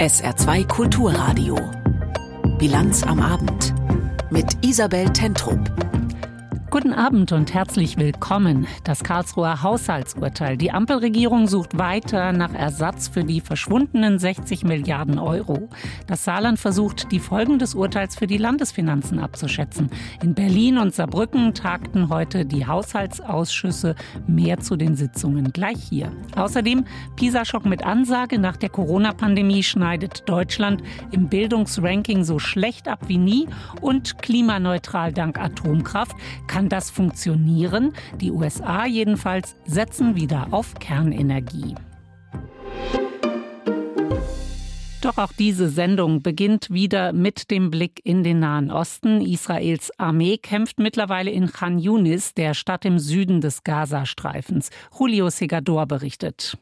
SR2 Kulturradio. Bilanz am Abend mit Isabel Tentrup. Guten Abend und herzlich willkommen. Das Karlsruher Haushaltsurteil. Die Ampelregierung sucht weiter nach Ersatz für die verschwundenen 60 Milliarden Euro. Das Saarland versucht, die Folgen des Urteils für die Landesfinanzen abzuschätzen. In Berlin und Saarbrücken tagten heute die Haushaltsausschüsse. Mehr zu den Sitzungen gleich hier. Außerdem PISA-Schock mit Ansage. Nach der Corona-Pandemie schneidet Deutschland im Bildungsranking so schlecht ab wie nie und klimaneutral dank Atomkraft. Kann das funktionieren? Die USA jedenfalls setzen wieder auf Kernenergie. Doch auch diese Sendung beginnt wieder mit dem Blick in den Nahen Osten. Israels Armee kämpft mittlerweile in Khan Yunis, der Stadt im Süden des Gazastreifens. Julio Segador berichtet.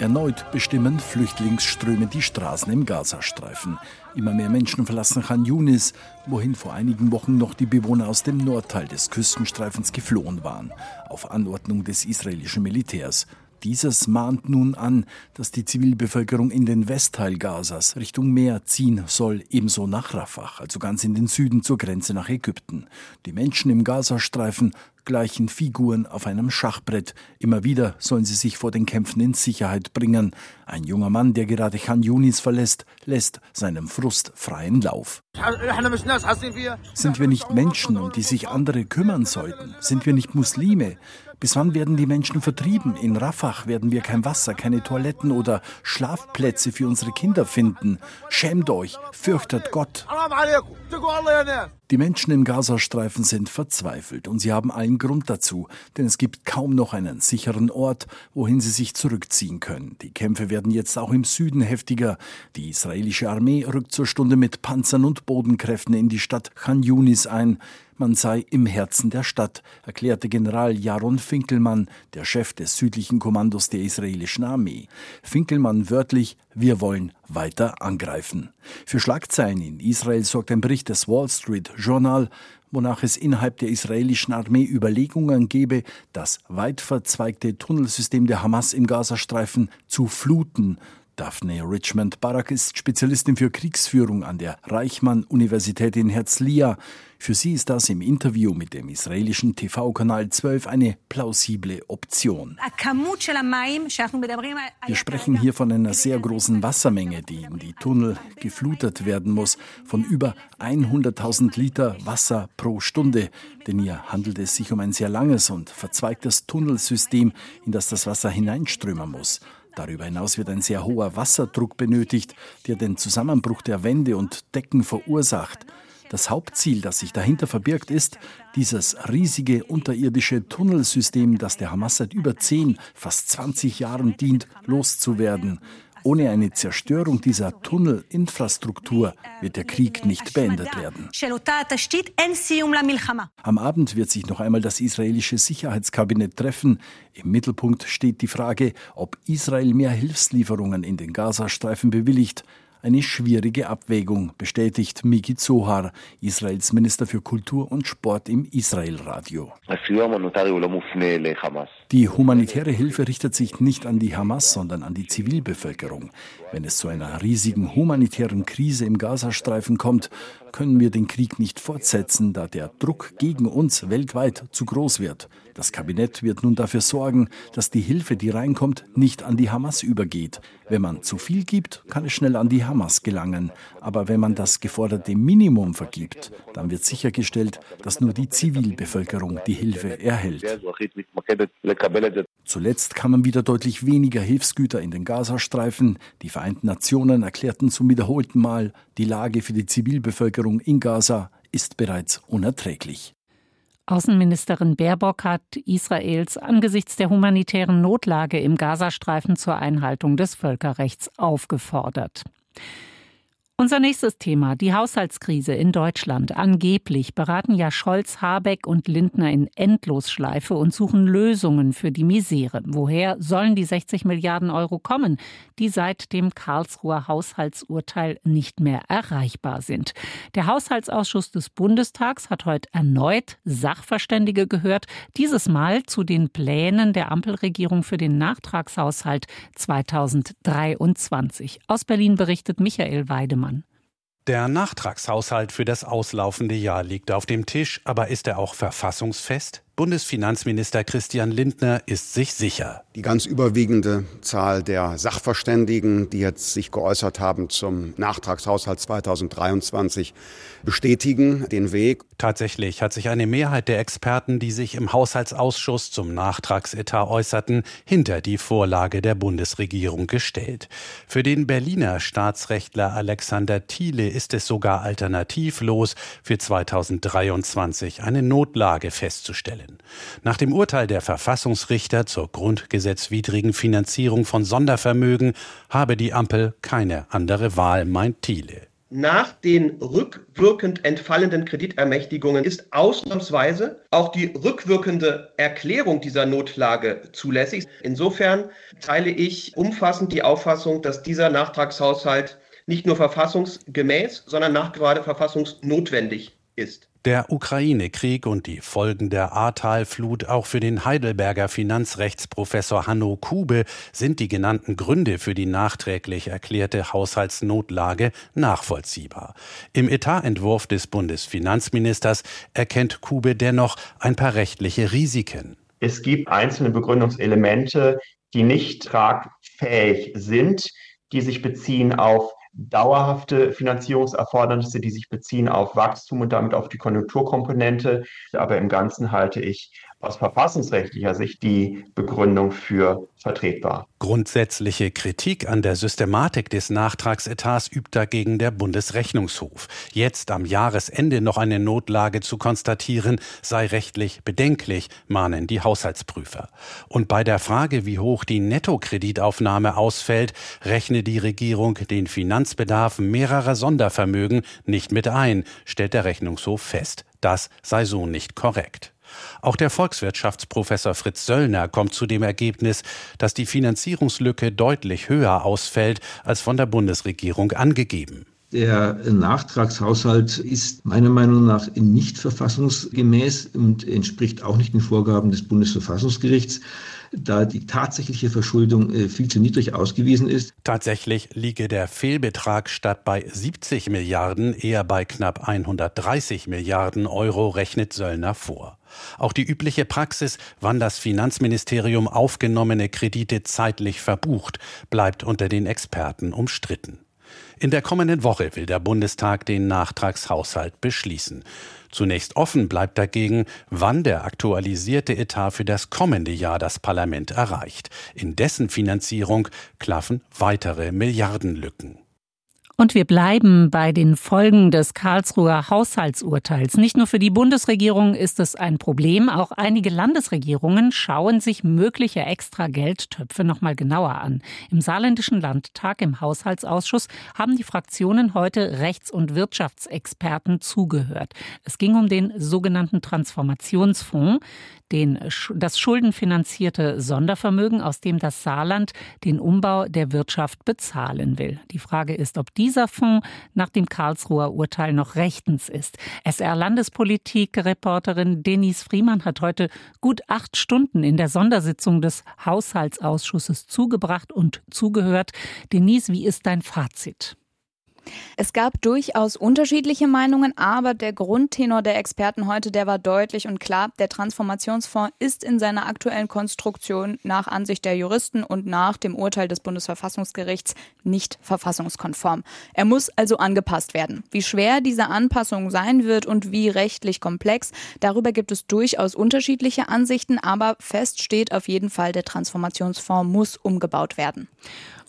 Erneut bestimmen Flüchtlingsströme die Straßen im Gazastreifen. Immer mehr Menschen verlassen Khan Yunis, wohin vor einigen Wochen noch die Bewohner aus dem Nordteil des Küstenstreifens geflohen waren, auf Anordnung des israelischen Militärs. Dieses mahnt nun an, dass die Zivilbevölkerung in den Westteil Gazas Richtung Meer ziehen soll, ebenso nach Rafah, also ganz in den Süden zur Grenze nach Ägypten. Die Menschen im Gazastreifen gleichen Figuren auf einem Schachbrett. Immer wieder sollen sie sich vor den Kämpfen in Sicherheit bringen. Ein junger Mann, der gerade Khan Yunis verlässt, lässt seinem Frust freien Lauf. Sind wir nicht Menschen, um die sich andere kümmern sollten? Sind wir nicht Muslime? Bis wann werden die Menschen vertrieben? In Rafah werden wir kein Wasser, keine Toiletten oder Schlafplätze für unsere Kinder finden. Schämt euch, fürchtet Gott. Die Menschen im Gazastreifen sind verzweifelt und sie haben allen Grund dazu, denn es gibt kaum noch einen sicheren Ort, wohin sie sich zurückziehen können. Die Kämpfe werden jetzt auch im Süden heftiger. Die israelische Armee rückt zur Stunde mit Panzern und Bodenkräften in die Stadt Khan Yunis ein. Man sei im Herzen der Stadt, erklärte General Jaron Finkelmann, der Chef des südlichen Kommandos der israelischen Armee. Finkelmann wörtlich, wir wollen weiter angreifen. Für Schlagzeilen in Israel sorgt ein Bericht des Wall Street Journal, wonach es innerhalb der israelischen Armee Überlegungen gebe, das weit verzweigte Tunnelsystem der Hamas im Gazastreifen zu fluten Daphne Richmond Barak ist Spezialistin für Kriegsführung an der Reichmann-Universität in Herzliya. Für sie ist das im Interview mit dem israelischen TV-Kanal 12 eine plausible Option. Wir sprechen hier von einer sehr großen Wassermenge, die in die Tunnel geflutet werden muss, von über 100.000 Liter Wasser pro Stunde. Denn hier handelt es sich um ein sehr langes und verzweigtes Tunnelsystem, in das das Wasser hineinströmen muss. Darüber hinaus wird ein sehr hoher Wasserdruck benötigt, der den Zusammenbruch der Wände und Decken verursacht. Das Hauptziel, das sich dahinter verbirgt, ist, dieses riesige unterirdische Tunnelsystem, das der Hamas seit über 10, fast 20 Jahren dient, loszuwerden. Ohne eine Zerstörung dieser Tunnelinfrastruktur wird der Krieg nicht beendet werden. Am Abend wird sich noch einmal das israelische Sicherheitskabinett treffen. Im Mittelpunkt steht die Frage, ob Israel mehr Hilfslieferungen in den Gazastreifen bewilligt. Eine schwierige Abwägung, bestätigt Miki Zohar, Israels Minister für Kultur und Sport im Israel-Radio. Die humanitäre Hilfe richtet sich nicht an die Hamas, sondern an die Zivilbevölkerung. Wenn es zu einer riesigen humanitären Krise im Gazastreifen kommt, können wir den Krieg nicht fortsetzen, da der Druck gegen uns weltweit zu groß wird. Das Kabinett wird nun dafür sorgen, dass die Hilfe, die reinkommt, nicht an die Hamas übergeht. Wenn man zu viel gibt, kann es schnell an die Hamas gelangen. Aber wenn man das geforderte Minimum vergibt, dann wird sichergestellt, dass nur die Zivilbevölkerung die Hilfe erhält. Zuletzt kamen wieder deutlich weniger Hilfsgüter in den Gazastreifen. Die Vereinten Nationen erklärten zum wiederholten Mal, die Lage für die Zivilbevölkerung in Gaza ist bereits unerträglich. Außenministerin Baerbock hat Israels angesichts der humanitären Notlage im Gazastreifen zur Einhaltung des Völkerrechts aufgefordert. Unser nächstes Thema, die Haushaltskrise in Deutschland. Angeblich beraten ja Scholz, Habeck und Lindner in Endlosschleife und suchen Lösungen für die Misere. Woher sollen die 60 Milliarden Euro kommen, die seit dem Karlsruher Haushaltsurteil nicht mehr erreichbar sind? Der Haushaltsausschuss des Bundestags hat heute erneut Sachverständige gehört, dieses Mal zu den Plänen der Ampelregierung für den Nachtragshaushalt 2023. Aus Berlin berichtet Michael Weidemann. Der Nachtragshaushalt für das auslaufende Jahr liegt auf dem Tisch, aber ist er auch verfassungsfest? Bundesfinanzminister Christian Lindner ist sich sicher. Die ganz überwiegende Zahl der Sachverständigen, die jetzt sich geäußert haben zum Nachtragshaushalt 2023, bestätigen den Weg. Tatsächlich hat sich eine Mehrheit der Experten, die sich im Haushaltsausschuss zum Nachtragsetat äußerten, hinter die Vorlage der Bundesregierung gestellt. Für den Berliner Staatsrechtler Alexander Thiele ist es sogar alternativlos, für 2023 eine Notlage festzustellen. Syrien. Nach dem Urteil der Verfassungsrichter zur grundgesetzwidrigen Finanzierung von Sondervermögen habe die Ampel keine andere Wahl, meint Thiele. Nach den rückwirkend entfallenden Kreditermächtigungen ist ausnahmsweise auch die rückwirkende Erklärung dieser Notlage zulässig. Insofern teile ich umfassend die Auffassung, dass dieser Nachtragshaushalt nicht nur verfassungsgemäß, sondern nachgerade verfassungsnotwendig ist. Der Ukraine-Krieg und die Folgen der Ahrtal-Flut auch für den Heidelberger Finanzrechtsprofessor Hanno Kube sind die genannten Gründe für die nachträglich erklärte Haushaltsnotlage nachvollziehbar. Im Etatentwurf des Bundesfinanzministers erkennt Kube dennoch ein paar rechtliche Risiken. Es gibt einzelne Begründungselemente, die nicht tragfähig sind, die sich beziehen auf dauerhafte Finanzierungserfordernisse, die sich beziehen auf Wachstum und damit auf die Konjunkturkomponente. Aber im Ganzen halte ich aus verfassungsrechtlicher Sicht die Begründung für vertretbar. Grundsätzliche Kritik an der Systematik des Nachtragsetats übt dagegen der Bundesrechnungshof. Jetzt am Jahresende noch eine Notlage zu konstatieren, sei rechtlich bedenklich, mahnen die Haushaltsprüfer. Und bei der Frage, wie hoch die Nettokreditaufnahme ausfällt, rechne die Regierung den Finanzbedarf mehrerer Sondervermögen nicht mit ein, stellt der Rechnungshof fest. Das sei so nicht korrekt. Auch der Volkswirtschaftsprofessor Fritz Söllner kommt zu dem Ergebnis, dass die Finanzierungslücke deutlich höher ausfällt als von der Bundesregierung angegeben. Der Nachtragshaushalt ist meiner Meinung nach nicht verfassungsgemäß und entspricht auch nicht den Vorgaben des Bundesverfassungsgerichts da die tatsächliche Verschuldung äh, viel zu niedrig ausgewiesen ist. Tatsächlich liege der Fehlbetrag statt bei 70 Milliarden eher bei knapp 130 Milliarden Euro, rechnet Söllner vor. Auch die übliche Praxis, wann das Finanzministerium aufgenommene Kredite zeitlich verbucht, bleibt unter den Experten umstritten. In der kommenden Woche will der Bundestag den Nachtragshaushalt beschließen. Zunächst offen bleibt dagegen, wann der aktualisierte Etat für das kommende Jahr das Parlament erreicht. In dessen Finanzierung klaffen weitere Milliardenlücken. Und wir bleiben bei den Folgen des Karlsruher Haushaltsurteils. Nicht nur für die Bundesregierung ist es ein Problem, auch einige Landesregierungen schauen sich mögliche extra Geldtöpfe noch mal genauer an. Im saarländischen Landtag im Haushaltsausschuss haben die Fraktionen heute Rechts- und Wirtschaftsexperten zugehört. Es ging um den sogenannten Transformationsfonds den, das schuldenfinanzierte Sondervermögen, aus dem das Saarland den Umbau der Wirtschaft bezahlen will. Die Frage ist, ob dieser Fonds nach dem Karlsruher Urteil noch rechtens ist. SR-Landespolitik-Reporterin Denise Friemann hat heute gut acht Stunden in der Sondersitzung des Haushaltsausschusses zugebracht und zugehört. Denise, wie ist dein Fazit? Es gab durchaus unterschiedliche Meinungen, aber der Grundtenor der Experten heute, der war deutlich und klar. Der Transformationsfonds ist in seiner aktuellen Konstruktion nach Ansicht der Juristen und nach dem Urteil des Bundesverfassungsgerichts nicht verfassungskonform. Er muss also angepasst werden. Wie schwer diese Anpassung sein wird und wie rechtlich komplex, darüber gibt es durchaus unterschiedliche Ansichten, aber fest steht auf jeden Fall, der Transformationsfonds muss umgebaut werden.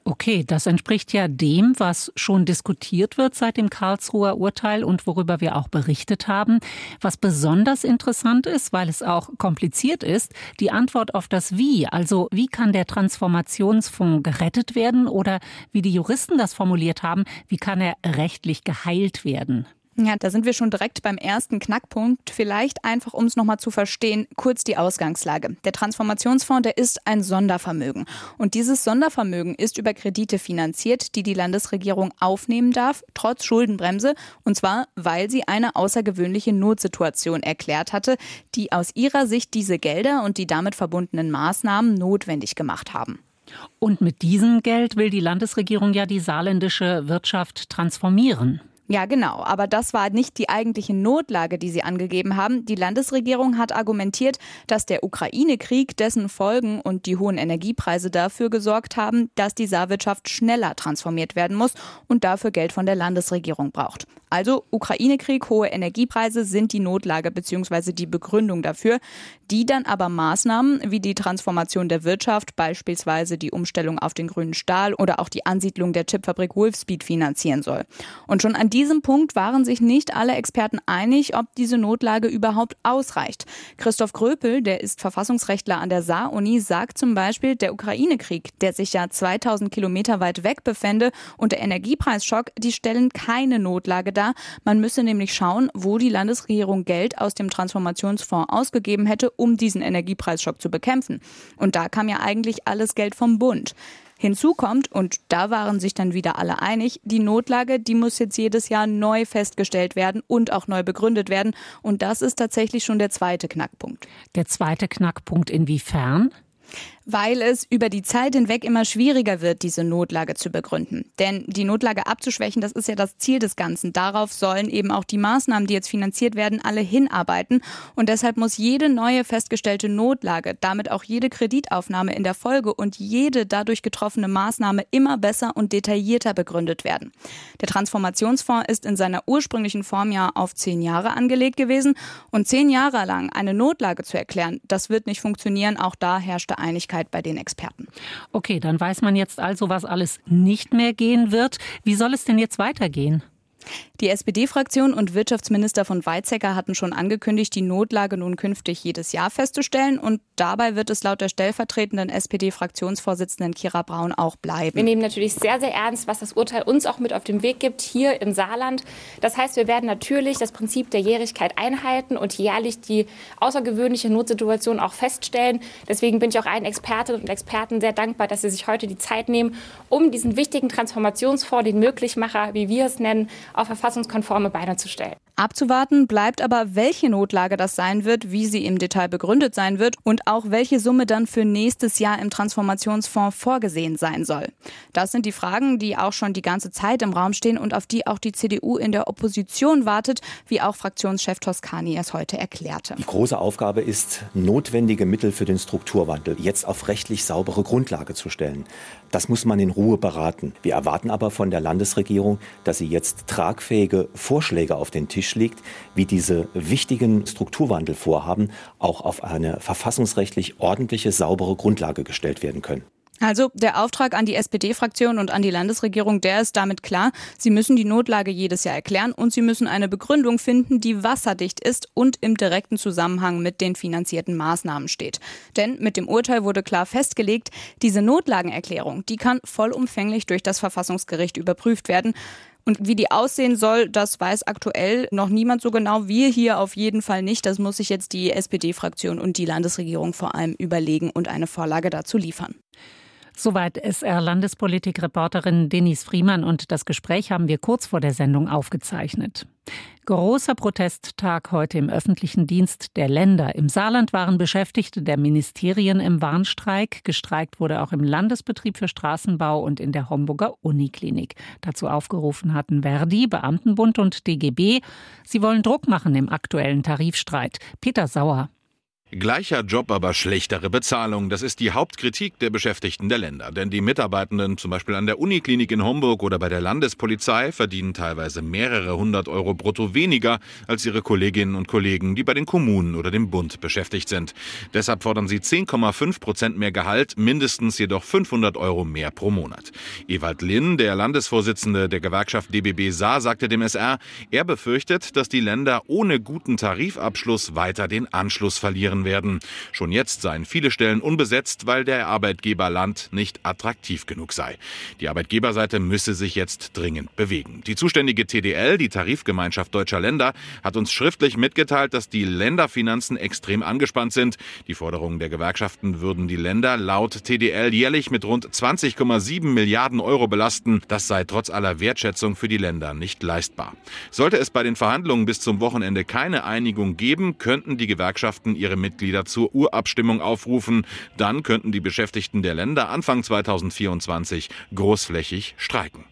Okay, das entspricht ja dem, was schon diskutiert wird seit dem Karlsruher Urteil und worüber wir auch berichtet haben. Was besonders interessant ist, weil es auch kompliziert ist, die Antwort auf das Wie. Also wie kann der Transformationsfonds gerettet werden oder wie die Juristen das formuliert haben, wie kann er rechtlich geheilt werden? Ja, da sind wir schon direkt beim ersten Knackpunkt. Vielleicht einfach, um es nochmal zu verstehen, kurz die Ausgangslage. Der Transformationsfonds, der ist ein Sondervermögen. Und dieses Sondervermögen ist über Kredite finanziert, die die Landesregierung aufnehmen darf, trotz Schuldenbremse. Und zwar, weil sie eine außergewöhnliche Notsituation erklärt hatte, die aus ihrer Sicht diese Gelder und die damit verbundenen Maßnahmen notwendig gemacht haben. Und mit diesem Geld will die Landesregierung ja die saarländische Wirtschaft transformieren. Ja, genau. Aber das war nicht die eigentliche Notlage, die Sie angegeben haben. Die Landesregierung hat argumentiert, dass der Ukraine-Krieg, dessen Folgen und die hohen Energiepreise dafür gesorgt haben, dass die Saarwirtschaft schneller transformiert werden muss und dafür Geld von der Landesregierung braucht. Also Ukraine-Krieg, hohe Energiepreise sind die Notlage bzw. die Begründung dafür, die dann aber Maßnahmen wie die Transformation der Wirtschaft, beispielsweise die Umstellung auf den grünen Stahl oder auch die Ansiedlung der Chipfabrik Wolfspeed finanzieren soll. Und schon an diesem Punkt waren sich nicht alle Experten einig, ob diese Notlage überhaupt ausreicht. Christoph Gröpel, der ist Verfassungsrechtler an der Saar-Uni, sagt zum Beispiel, der Ukraine-Krieg, der sich ja 2000 Kilometer weit weg befände und der Energiepreisschock, die stellen keine Notlage dar da. Man müsse nämlich schauen, wo die Landesregierung Geld aus dem Transformationsfonds ausgegeben hätte, um diesen Energiepreisschock zu bekämpfen. Und da kam ja eigentlich alles Geld vom Bund. Hinzu kommt, und da waren sich dann wieder alle einig, die Notlage, die muss jetzt jedes Jahr neu festgestellt werden und auch neu begründet werden. Und das ist tatsächlich schon der zweite Knackpunkt. Der zweite Knackpunkt inwiefern? Weil es über die Zeit hinweg immer schwieriger wird, diese Notlage zu begründen. Denn die Notlage abzuschwächen, das ist ja das Ziel des Ganzen. Darauf sollen eben auch die Maßnahmen, die jetzt finanziert werden, alle hinarbeiten. Und deshalb muss jede neue festgestellte Notlage, damit auch jede Kreditaufnahme in der Folge und jede dadurch getroffene Maßnahme immer besser und detaillierter begründet werden. Der Transformationsfonds ist in seiner ursprünglichen Form ja auf zehn Jahre angelegt gewesen. Und zehn Jahre lang eine Notlage zu erklären, das wird nicht funktionieren. Auch da herrschte Einigkeit. Einigkeit bei den Experten. Okay, dann weiß man jetzt also, was alles nicht mehr gehen wird. Wie soll es denn jetzt weitergehen? Die SPD-Fraktion und Wirtschaftsminister von Weizsäcker hatten schon angekündigt, die Notlage nun künftig jedes Jahr festzustellen. Und dabei wird es laut der stellvertretenden SPD-Fraktionsvorsitzenden Kira Braun auch bleiben. Wir nehmen natürlich sehr, sehr ernst, was das Urteil uns auch mit auf den Weg gibt, hier im Saarland. Das heißt, wir werden natürlich das Prinzip der Jährigkeit einhalten und jährlich die außergewöhnliche Notsituation auch feststellen. Deswegen bin ich auch allen Expertinnen und Experten sehr dankbar, dass sie sich heute die Zeit nehmen, um diesen wichtigen Transformationsfonds, den Möglichmacher, wie wir es nennen, auf verfassungskonforme Beine zu stellen. Abzuwarten bleibt aber, welche Notlage das sein wird, wie sie im Detail begründet sein wird und auch welche Summe dann für nächstes Jahr im Transformationsfonds vorgesehen sein soll. Das sind die Fragen, die auch schon die ganze Zeit im Raum stehen und auf die auch die CDU in der Opposition wartet, wie auch Fraktionschef Toscani es heute erklärte. Die große Aufgabe ist, notwendige Mittel für den Strukturwandel jetzt auf rechtlich saubere Grundlage zu stellen. Das muss man in Ruhe beraten. Wir erwarten aber von der Landesregierung, dass sie jetzt tragfähige Vorschläge auf den Tisch legt, wie diese wichtigen Strukturwandelvorhaben auch auf eine verfassungsrechtlich ordentliche, saubere Grundlage gestellt werden können. Also der Auftrag an die SPD-Fraktion und an die Landesregierung, der ist damit klar. Sie müssen die Notlage jedes Jahr erklären und sie müssen eine Begründung finden, die wasserdicht ist und im direkten Zusammenhang mit den finanzierten Maßnahmen steht. Denn mit dem Urteil wurde klar festgelegt, diese Notlagenerklärung, die kann vollumfänglich durch das Verfassungsgericht überprüft werden. Und wie die aussehen soll, das weiß aktuell noch niemand so genau. Wir hier auf jeden Fall nicht. Das muss sich jetzt die SPD-Fraktion und die Landesregierung vor allem überlegen und eine Vorlage dazu liefern. Soweit SR-Landespolitik-Reporterin Denise Friemann und das Gespräch haben wir kurz vor der Sendung aufgezeichnet. Großer Protesttag heute im öffentlichen Dienst der Länder. Im Saarland waren Beschäftigte der Ministerien im Warnstreik. Gestreikt wurde auch im Landesbetrieb für Straßenbau und in der Homburger Uniklinik. Dazu aufgerufen hatten Verdi, Beamtenbund und DGB. Sie wollen Druck machen im aktuellen Tarifstreit. Peter Sauer. Gleicher Job, aber schlechtere Bezahlung. Das ist die Hauptkritik der Beschäftigten der Länder. Denn die Mitarbeitenden, zum Beispiel an der Uniklinik in Homburg oder bei der Landespolizei, verdienen teilweise mehrere hundert Euro brutto weniger als ihre Kolleginnen und Kollegen, die bei den Kommunen oder dem Bund beschäftigt sind. Deshalb fordern sie 10,5 Prozent mehr Gehalt, mindestens jedoch 500 Euro mehr pro Monat. Ewald Linn, der Landesvorsitzende der Gewerkschaft DBB Saar, sagte dem SR, er befürchtet, dass die Länder ohne guten Tarifabschluss weiter den Anschluss verlieren werden. Schon jetzt seien viele Stellen unbesetzt, weil der Arbeitgeber Land nicht attraktiv genug sei. Die Arbeitgeberseite müsse sich jetzt dringend bewegen. Die zuständige TDL, die Tarifgemeinschaft deutscher Länder, hat uns schriftlich mitgeteilt, dass die Länderfinanzen extrem angespannt sind. Die Forderungen der Gewerkschaften würden die Länder laut TDL jährlich mit rund 20,7 Milliarden Euro belasten. Das sei trotz aller Wertschätzung für die Länder nicht leistbar. Sollte es bei den Verhandlungen bis zum Wochenende keine Einigung geben, könnten die Gewerkschaften ihre Mitglieder Mitglieder zur Urabstimmung aufrufen. Dann könnten die Beschäftigten der Länder Anfang 2024 großflächig streiken.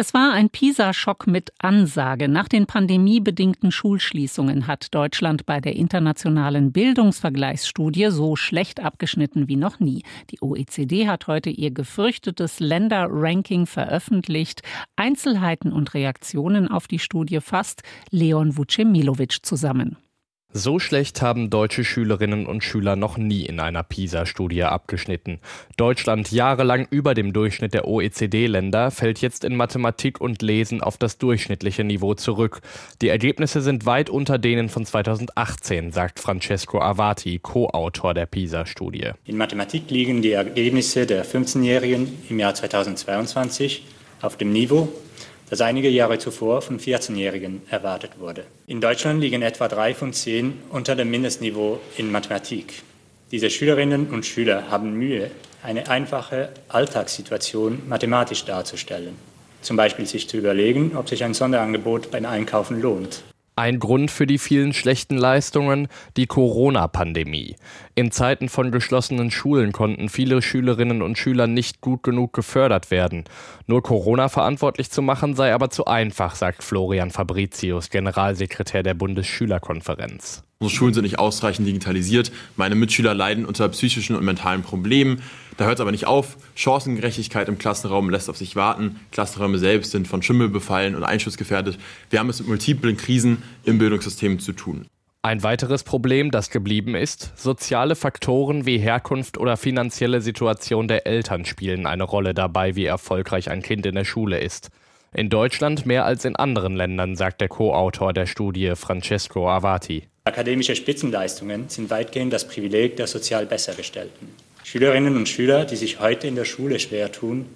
Es war ein PISA-Schock mit Ansage. Nach den pandemiebedingten Schulschließungen hat Deutschland bei der internationalen Bildungsvergleichsstudie so schlecht abgeschnitten wie noch nie. Die OECD hat heute ihr gefürchtetes Länderranking veröffentlicht. Einzelheiten und Reaktionen auf die Studie fasst Leon Vucemilovic zusammen. So schlecht haben deutsche Schülerinnen und Schüler noch nie in einer PISA-Studie abgeschnitten. Deutschland jahrelang über dem Durchschnitt der OECD-Länder fällt jetzt in Mathematik und Lesen auf das durchschnittliche Niveau zurück. Die Ergebnisse sind weit unter denen von 2018, sagt Francesco Avati, Co-Autor der PISA-Studie. In Mathematik liegen die Ergebnisse der 15-Jährigen im Jahr 2022 auf dem Niveau das einige Jahre zuvor von 14-Jährigen erwartet wurde. In Deutschland liegen etwa drei von zehn unter dem Mindestniveau in Mathematik. Diese Schülerinnen und Schüler haben Mühe, eine einfache Alltagssituation mathematisch darzustellen. Zum Beispiel sich zu überlegen, ob sich ein Sonderangebot beim Einkaufen lohnt. Ein Grund für die vielen schlechten Leistungen die Corona-Pandemie. In Zeiten von geschlossenen Schulen konnten viele Schülerinnen und Schüler nicht gut genug gefördert werden. Nur Corona verantwortlich zu machen sei aber zu einfach, sagt Florian Fabricius, Generalsekretär der Bundesschülerkonferenz. Unsere Schulen sind nicht ausreichend digitalisiert. Meine Mitschüler leiden unter psychischen und mentalen Problemen. Da hört es aber nicht auf. Chancengerechtigkeit im Klassenraum lässt auf sich warten. Klassenräume selbst sind von Schimmel befallen und einschussgefährdet. Wir haben es mit multiplen Krisen im Bildungssystem zu tun. Ein weiteres Problem, das geblieben ist, soziale Faktoren wie Herkunft oder finanzielle Situation der Eltern spielen eine Rolle dabei, wie erfolgreich ein Kind in der Schule ist. In Deutschland mehr als in anderen Ländern, sagt der Co-Autor der Studie Francesco Avati. Akademische Spitzenleistungen sind weitgehend das Privileg der sozial Bessergestellten. Schülerinnen und Schüler, die sich heute in der Schule schwer tun,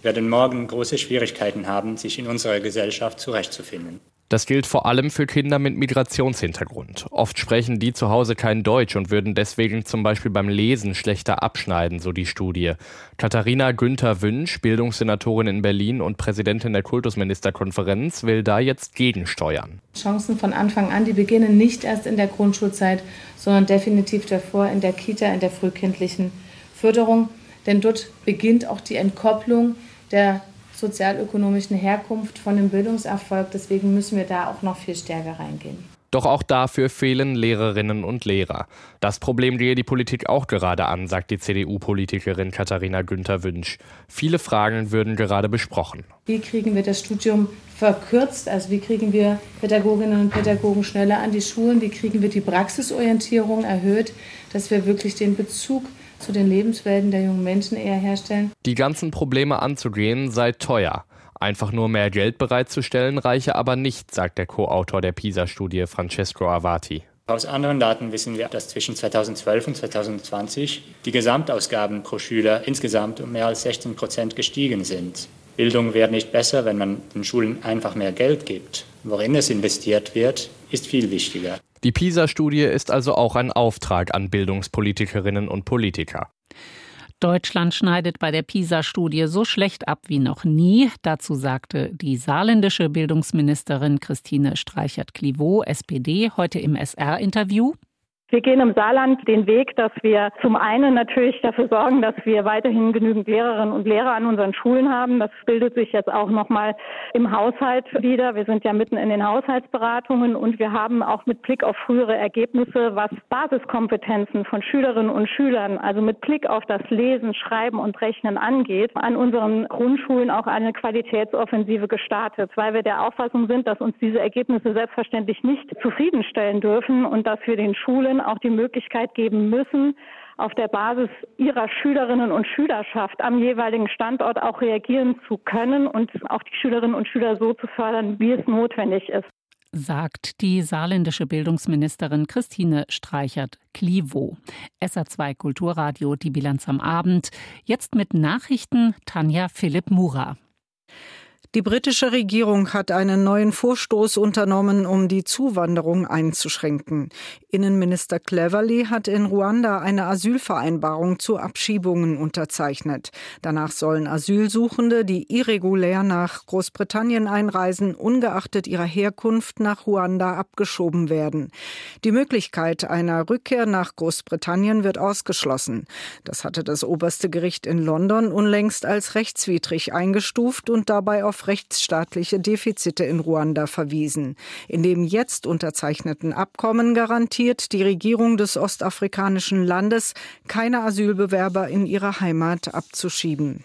werden morgen große Schwierigkeiten haben, sich in unserer Gesellschaft zurechtzufinden. Das gilt vor allem für Kinder mit Migrationshintergrund. Oft sprechen die zu Hause kein Deutsch und würden deswegen zum Beispiel beim Lesen schlechter abschneiden, so die Studie. Katharina Günther Wünsch, Bildungssenatorin in Berlin und Präsidentin der Kultusministerkonferenz, will da jetzt gegensteuern. Chancen von Anfang an, die beginnen nicht erst in der Grundschulzeit, sondern definitiv davor in der Kita, in der frühkindlichen Förderung. Denn dort beginnt auch die Entkopplung der sozialökonomischen Herkunft, von dem Bildungserfolg. Deswegen müssen wir da auch noch viel stärker reingehen. Doch auch dafür fehlen Lehrerinnen und Lehrer. Das Problem gehe die Politik auch gerade an, sagt die CDU-Politikerin Katharina Günther Wünsch. Viele Fragen würden gerade besprochen. Wie kriegen wir das Studium verkürzt? Also wie kriegen wir Pädagoginnen und Pädagogen schneller an die Schulen? Wie kriegen wir die Praxisorientierung erhöht, dass wir wirklich den Bezug zu den Lebenswelten der jungen Menschen eher herstellen. Die ganzen Probleme anzugehen sei teuer. Einfach nur mehr Geld bereitzustellen reiche aber nicht, sagt der Co-Autor der PISA-Studie Francesco Avati. Aus anderen Daten wissen wir, dass zwischen 2012 und 2020 die Gesamtausgaben pro Schüler insgesamt um mehr als 16 Prozent gestiegen sind. Bildung wird nicht besser, wenn man den Schulen einfach mehr Geld gibt. Worin es investiert wird, ist viel wichtiger. Die PISA-Studie ist also auch ein Auftrag an Bildungspolitikerinnen und Politiker. Deutschland schneidet bei der PISA-Studie so schlecht ab wie noch nie. Dazu sagte die saarländische Bildungsministerin Christine Streichert-Clivaux, SPD, heute im SR-Interview. Wir gehen im Saarland den Weg, dass wir zum einen natürlich dafür sorgen, dass wir weiterhin genügend Lehrerinnen und Lehrer an unseren Schulen haben. Das bildet sich jetzt auch nochmal im Haushalt wieder. Wir sind ja mitten in den Haushaltsberatungen und wir haben auch mit Blick auf frühere Ergebnisse, was Basiskompetenzen von Schülerinnen und Schülern, also mit Blick auf das Lesen, Schreiben und Rechnen angeht, an unseren Grundschulen auch eine Qualitätsoffensive gestartet, weil wir der Auffassung sind, dass uns diese Ergebnisse selbstverständlich nicht zufriedenstellen dürfen und dass wir den Schulen auch die Möglichkeit geben müssen, auf der Basis ihrer Schülerinnen und Schülerschaft am jeweiligen Standort auch reagieren zu können und auch die Schülerinnen und Schüler so zu fördern, wie es notwendig ist. Sagt die saarländische Bildungsministerin Christine Streichert-Klivo. SA2 Kulturradio, die Bilanz am Abend. Jetzt mit Nachrichten Tanja Philipp Mura. Die britische Regierung hat einen neuen Vorstoß unternommen, um die Zuwanderung einzuschränken. Innenminister Cleverly hat in Ruanda eine Asylvereinbarung zu Abschiebungen unterzeichnet. Danach sollen Asylsuchende, die irregulär nach Großbritannien einreisen, ungeachtet ihrer Herkunft nach Ruanda abgeschoben werden. Die Möglichkeit einer Rückkehr nach Großbritannien wird ausgeschlossen. Das hatte das oberste Gericht in London unlängst als rechtswidrig eingestuft und dabei auf rechtsstaatliche Defizite in Ruanda verwiesen. In dem jetzt unterzeichneten Abkommen garantiert die Regierung des ostafrikanischen Landes, keine Asylbewerber in ihre Heimat abzuschieben.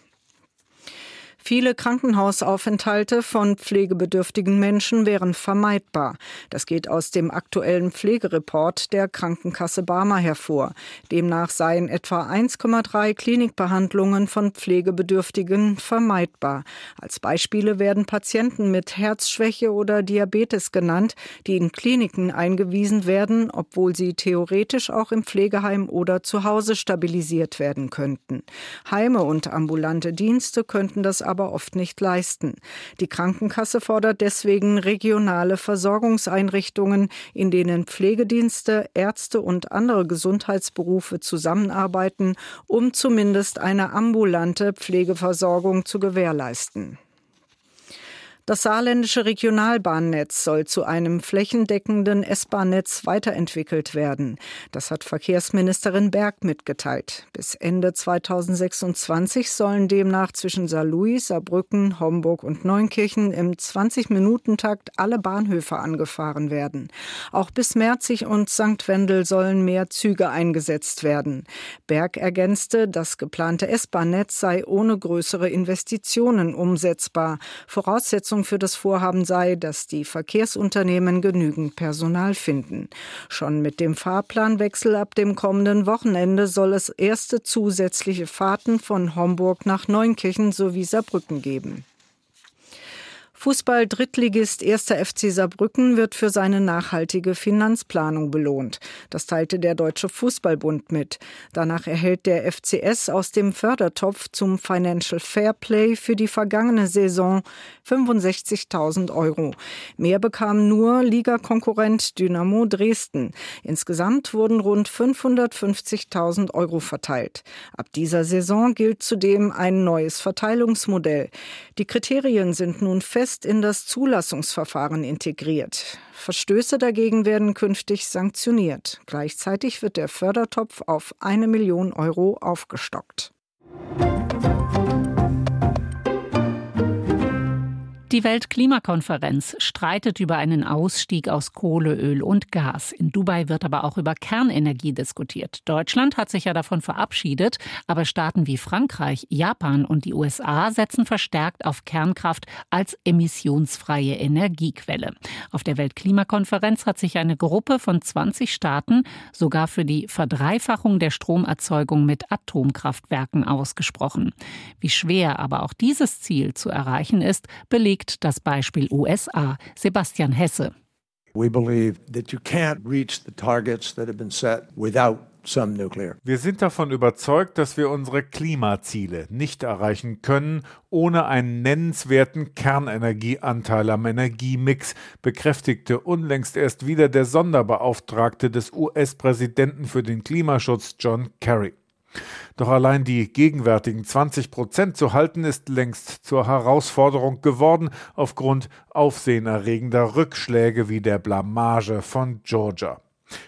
Viele Krankenhausaufenthalte von pflegebedürftigen Menschen wären vermeidbar. Das geht aus dem aktuellen Pflegereport der Krankenkasse Barmer hervor. Demnach seien etwa 1,3 Klinikbehandlungen von Pflegebedürftigen vermeidbar. Als Beispiele werden Patienten mit Herzschwäche oder Diabetes genannt, die in Kliniken eingewiesen werden, obwohl sie theoretisch auch im Pflegeheim oder zu Hause stabilisiert werden könnten. Heime und ambulante Dienste könnten das aber aber oft nicht leisten. Die Krankenkasse fordert deswegen regionale Versorgungseinrichtungen, in denen Pflegedienste, Ärzte und andere Gesundheitsberufe zusammenarbeiten, um zumindest eine ambulante Pflegeversorgung zu gewährleisten. Das saarländische Regionalbahnnetz soll zu einem flächendeckenden S-Bahn-Netz weiterentwickelt werden. Das hat Verkehrsministerin Berg mitgeteilt. Bis Ende 2026 sollen demnach zwischen Saarlouis, Saarbrücken, Homburg und Neunkirchen im 20-Minuten-Takt alle Bahnhöfe angefahren werden. Auch bis Merzig und St. Wendel sollen mehr Züge eingesetzt werden. Berg ergänzte, das geplante S-Bahn-Netz sei ohne größere Investitionen umsetzbar. Voraussetzung Voraussetzung für das Vorhaben sei, dass die Verkehrsunternehmen genügend Personal finden. Schon mit dem Fahrplanwechsel ab dem kommenden Wochenende soll es erste zusätzliche Fahrten von Homburg nach Neunkirchen sowie Saarbrücken geben. Fußball-Drittligist 1. FC Saarbrücken wird für seine nachhaltige Finanzplanung belohnt. Das teilte der Deutsche Fußballbund mit. Danach erhält der FCS aus dem Fördertopf zum Financial Fairplay für die vergangene Saison 65.000 Euro. Mehr bekam nur Ligakonkurrent Dynamo Dresden. Insgesamt wurden rund 550.000 Euro verteilt. Ab dieser Saison gilt zudem ein neues Verteilungsmodell. Die Kriterien sind nun fest fest in das Zulassungsverfahren integriert. Verstöße dagegen werden künftig sanktioniert. Gleichzeitig wird der Fördertopf auf eine Million Euro aufgestockt. Die Weltklimakonferenz streitet über einen Ausstieg aus Kohle, Öl und Gas. In Dubai wird aber auch über Kernenergie diskutiert. Deutschland hat sich ja davon verabschiedet, aber Staaten wie Frankreich, Japan und die USA setzen verstärkt auf Kernkraft als emissionsfreie Energiequelle. Auf der Weltklimakonferenz hat sich eine Gruppe von 20 Staaten sogar für die Verdreifachung der Stromerzeugung mit Atomkraftwerken ausgesprochen. Wie schwer aber auch dieses Ziel zu erreichen ist, belegt belegt das Beispiel USA. Sebastian Hesse. We believe that you can't reach the targets that have been set without wir sind davon überzeugt, dass wir unsere Klimaziele nicht erreichen können ohne einen nennenswerten Kernenergieanteil am Energiemix, bekräftigte unlängst erst wieder der Sonderbeauftragte des US-Präsidenten für den Klimaschutz John Kerry. Doch allein die gegenwärtigen 20 Prozent zu halten, ist längst zur Herausforderung geworden aufgrund aufsehenerregender Rückschläge wie der Blamage von Georgia.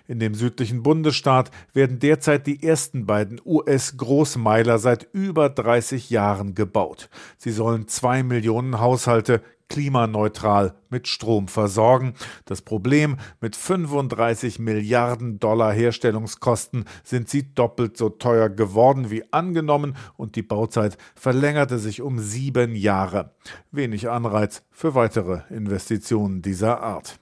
In dem südlichen Bundesstaat werden derzeit die ersten beiden US-Großmeiler seit über 30 Jahren gebaut. Sie sollen zwei Millionen Haushalte klimaneutral mit Strom versorgen. Das Problem, mit 35 Milliarden Dollar Herstellungskosten sind sie doppelt so teuer geworden wie angenommen und die Bauzeit verlängerte sich um sieben Jahre. Wenig Anreiz für weitere Investitionen dieser Art.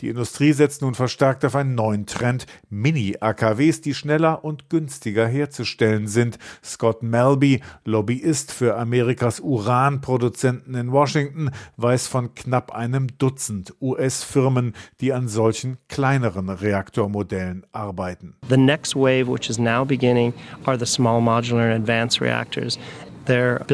Die Industrie setzt nun verstärkt auf einen neuen Trend, Mini-AKWs, die schneller und günstiger herzustellen sind. Scott Melby, Lobbyist für Amerikas Uranproduzenten in Washington, weiß von knapp einem Dutzend US-Firmen, die an solchen kleineren Reaktormodellen arbeiten. The next wave, which is now beginning, are the small modular and advanced reactors. Uh,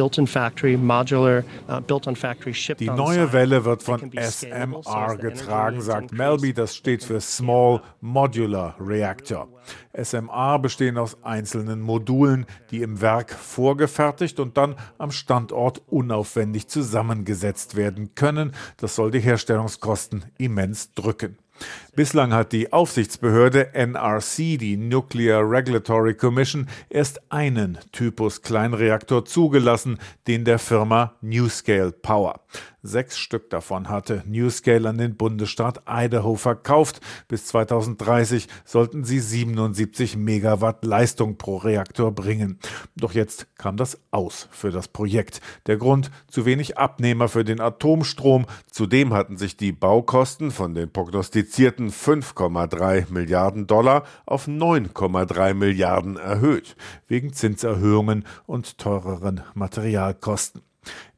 Die neue Welle wird von SMR getragen, sagt Melby. Das steht für Small Modular Reactor. SMR bestehen aus einzelnen Modulen, die im Werk vorgefertigt und dann am Standort unaufwendig zusammengesetzt werden können. Das soll die Herstellungskosten immens drücken. Bislang hat die Aufsichtsbehörde NRC, die Nuclear Regulatory Commission, erst einen Typus Kleinreaktor zugelassen, den der Firma NewScale Power. Sechs Stück davon hatte NewScale an den Bundesstaat Idaho verkauft. Bis 2030 sollten sie 77 Megawatt Leistung pro Reaktor bringen. Doch jetzt kam das aus für das Projekt. Der Grund zu wenig Abnehmer für den Atomstrom. Zudem hatten sich die Baukosten von den prognostizierten 5,3 Milliarden Dollar auf 9,3 Milliarden erhöht, wegen Zinserhöhungen und teureren Materialkosten.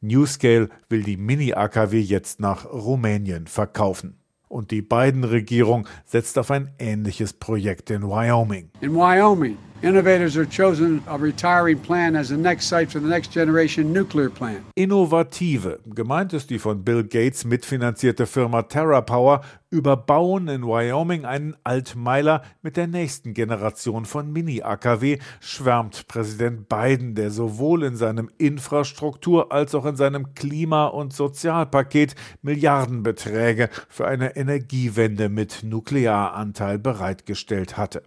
NewScale will die Mini-AKW jetzt nach Rumänien verkaufen. Und die Biden-Regierung setzt auf ein ähnliches Projekt in Wyoming. In Wyoming, innovators are chosen a retiring plant as the next site for the next generation nuclear plant. Innovative, gemeint ist die von Bill Gates mitfinanzierte Firma TerraPower, überbauen in Wyoming einen Altmeiler mit der nächsten Generation von Mini-AKW, schwärmt Präsident Biden, der sowohl in seinem Infrastruktur- als auch in seinem Klima- und Sozialpaket Milliardenbeträge für eine Energiewende mit Nuklearanteil bereitgestellt hatte.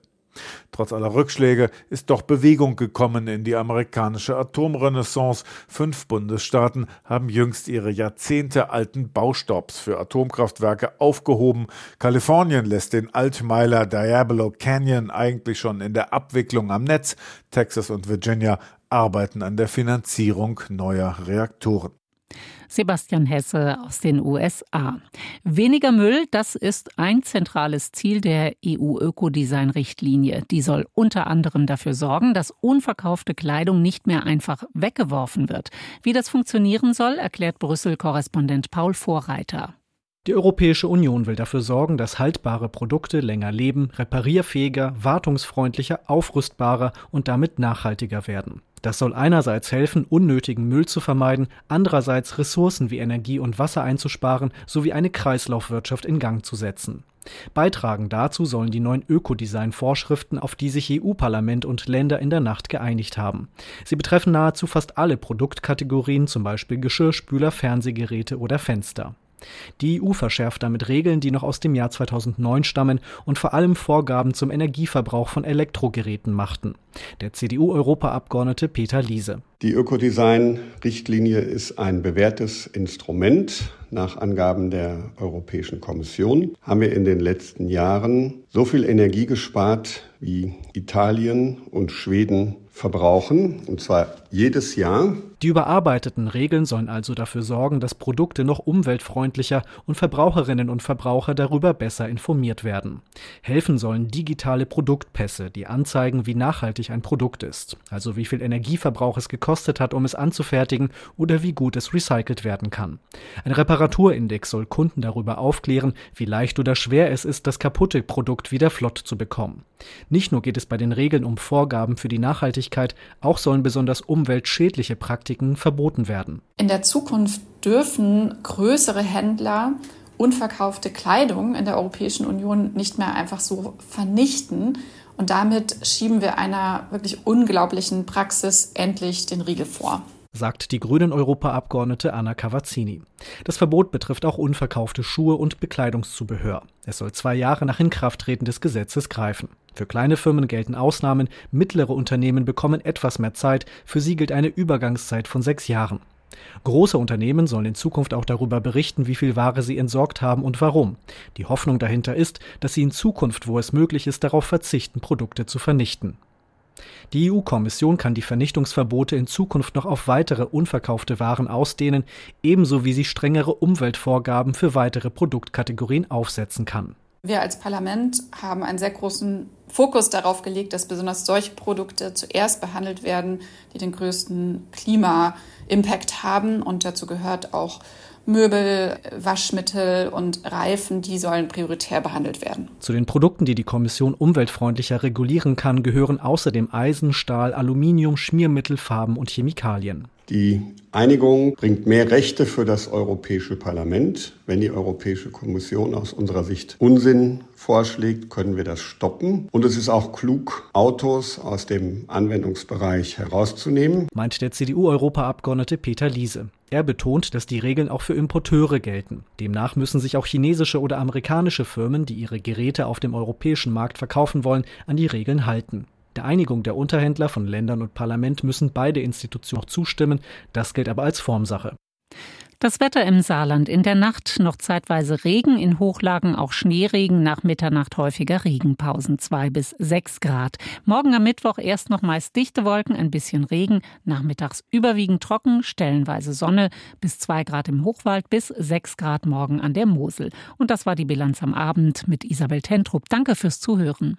Trotz aller Rückschläge ist doch Bewegung gekommen in die amerikanische Atomrenaissance. Fünf Bundesstaaten haben jüngst ihre jahrzehntealten Baustopps für Atomkraftwerke aufgehoben. Kalifornien lässt den Altmeiler Diablo Canyon eigentlich schon in der Abwicklung am Netz. Texas und Virginia arbeiten an der Finanzierung neuer Reaktoren. Sebastian Hesse aus den USA. Weniger Müll, das ist ein zentrales Ziel der EU-Ökodesign-Richtlinie. Die soll unter anderem dafür sorgen, dass unverkaufte Kleidung nicht mehr einfach weggeworfen wird. Wie das funktionieren soll, erklärt Brüssel-Korrespondent Paul Vorreiter. Die Europäische Union will dafür sorgen, dass haltbare Produkte länger leben, reparierfähiger, wartungsfreundlicher, aufrüstbarer und damit nachhaltiger werden. Das soll einerseits helfen, unnötigen Müll zu vermeiden, andererseits Ressourcen wie Energie und Wasser einzusparen sowie eine Kreislaufwirtschaft in Gang zu setzen. Beitragen dazu sollen die neuen Ökodesign-Vorschriften, auf die sich EU-Parlament und Länder in der Nacht geeinigt haben. Sie betreffen nahezu fast alle Produktkategorien, zum Beispiel Geschirrspüler, Fernsehgeräte oder Fenster. Die EU verschärft damit Regeln, die noch aus dem Jahr 2009 stammen und vor allem Vorgaben zum Energieverbrauch von Elektrogeräten machten. Der CDU-Europaabgeordnete Peter Liese. Die Ökodesign-Richtlinie ist ein bewährtes Instrument. Nach Angaben der Europäischen Kommission haben wir in den letzten Jahren so viel Energie gespart wie Italien und Schweden verbrauchen, und zwar jedes Jahr. Die überarbeiteten Regeln sollen also dafür sorgen, dass Produkte noch umweltfreundlicher und Verbraucherinnen und Verbraucher darüber besser informiert werden. Helfen sollen digitale Produktpässe, die anzeigen, wie nachhaltig ein Produkt ist, also wie viel Energieverbrauch es gekostet hat, um es anzufertigen oder wie gut es recycelt werden kann. Ein Reparaturindex soll Kunden darüber aufklären, wie leicht oder schwer es ist, das kaputte Produkt wieder flott zu bekommen. Nicht nur geht es bei den Regeln um Vorgaben für die Nachhaltigkeit, auch sollen besonders umweltschädliche Praktiken verboten werden. In der Zukunft dürfen größere Händler unverkaufte Kleidung in der Europäischen Union nicht mehr einfach so vernichten. Und damit schieben wir einer wirklich unglaublichen Praxis endlich den Riegel vor. Sagt die grünen Europaabgeordnete Anna Cavazzini. Das Verbot betrifft auch unverkaufte Schuhe und Bekleidungszubehör. Es soll zwei Jahre nach Inkrafttreten des Gesetzes greifen. Für kleine Firmen gelten Ausnahmen, mittlere Unternehmen bekommen etwas mehr Zeit, für sie gilt eine Übergangszeit von sechs Jahren. Große Unternehmen sollen in Zukunft auch darüber berichten, wie viel Ware sie entsorgt haben und warum. Die Hoffnung dahinter ist, dass sie in Zukunft, wo es möglich ist, darauf verzichten, Produkte zu vernichten. Die EU-Kommission kann die Vernichtungsverbote in Zukunft noch auf weitere unverkaufte Waren ausdehnen, ebenso wie sie strengere Umweltvorgaben für weitere Produktkategorien aufsetzen kann. Wir als Parlament haben einen sehr großen Fokus darauf gelegt, dass besonders solche Produkte zuerst behandelt werden, die den größten Klima-Impact haben. Und dazu gehört auch Möbel, Waschmittel und Reifen, die sollen prioritär behandelt werden. Zu den Produkten, die die Kommission umweltfreundlicher regulieren kann, gehören außerdem Eisen, Stahl, Aluminium, Schmiermittel, Farben und Chemikalien. Die Einigung bringt mehr Rechte für das Europäische Parlament. Wenn die Europäische Kommission aus unserer Sicht Unsinn vorschlägt, können wir das stoppen. Und es ist auch klug, Autos aus dem Anwendungsbereich herauszunehmen, meint der CDU-Europaabgeordnete Peter Liese. Er betont, dass die Regeln auch für Importeure gelten. Demnach müssen sich auch chinesische oder amerikanische Firmen, die ihre Geräte auf dem europäischen Markt verkaufen wollen, an die Regeln halten. Der Einigung der Unterhändler von Ländern und Parlament müssen beide Institutionen zustimmen. Das gilt aber als Formsache. Das Wetter im Saarland in der Nacht noch zeitweise Regen, in Hochlagen auch Schneeregen, nach Mitternacht häufiger Regenpausen, zwei bis sechs Grad. Morgen am Mittwoch erst noch meist dichte Wolken, ein bisschen Regen, nachmittags überwiegend trocken, stellenweise Sonne, bis zwei Grad im Hochwald, bis sechs Grad morgen an der Mosel. Und das war die Bilanz am Abend mit Isabel Tentrup. Danke fürs Zuhören.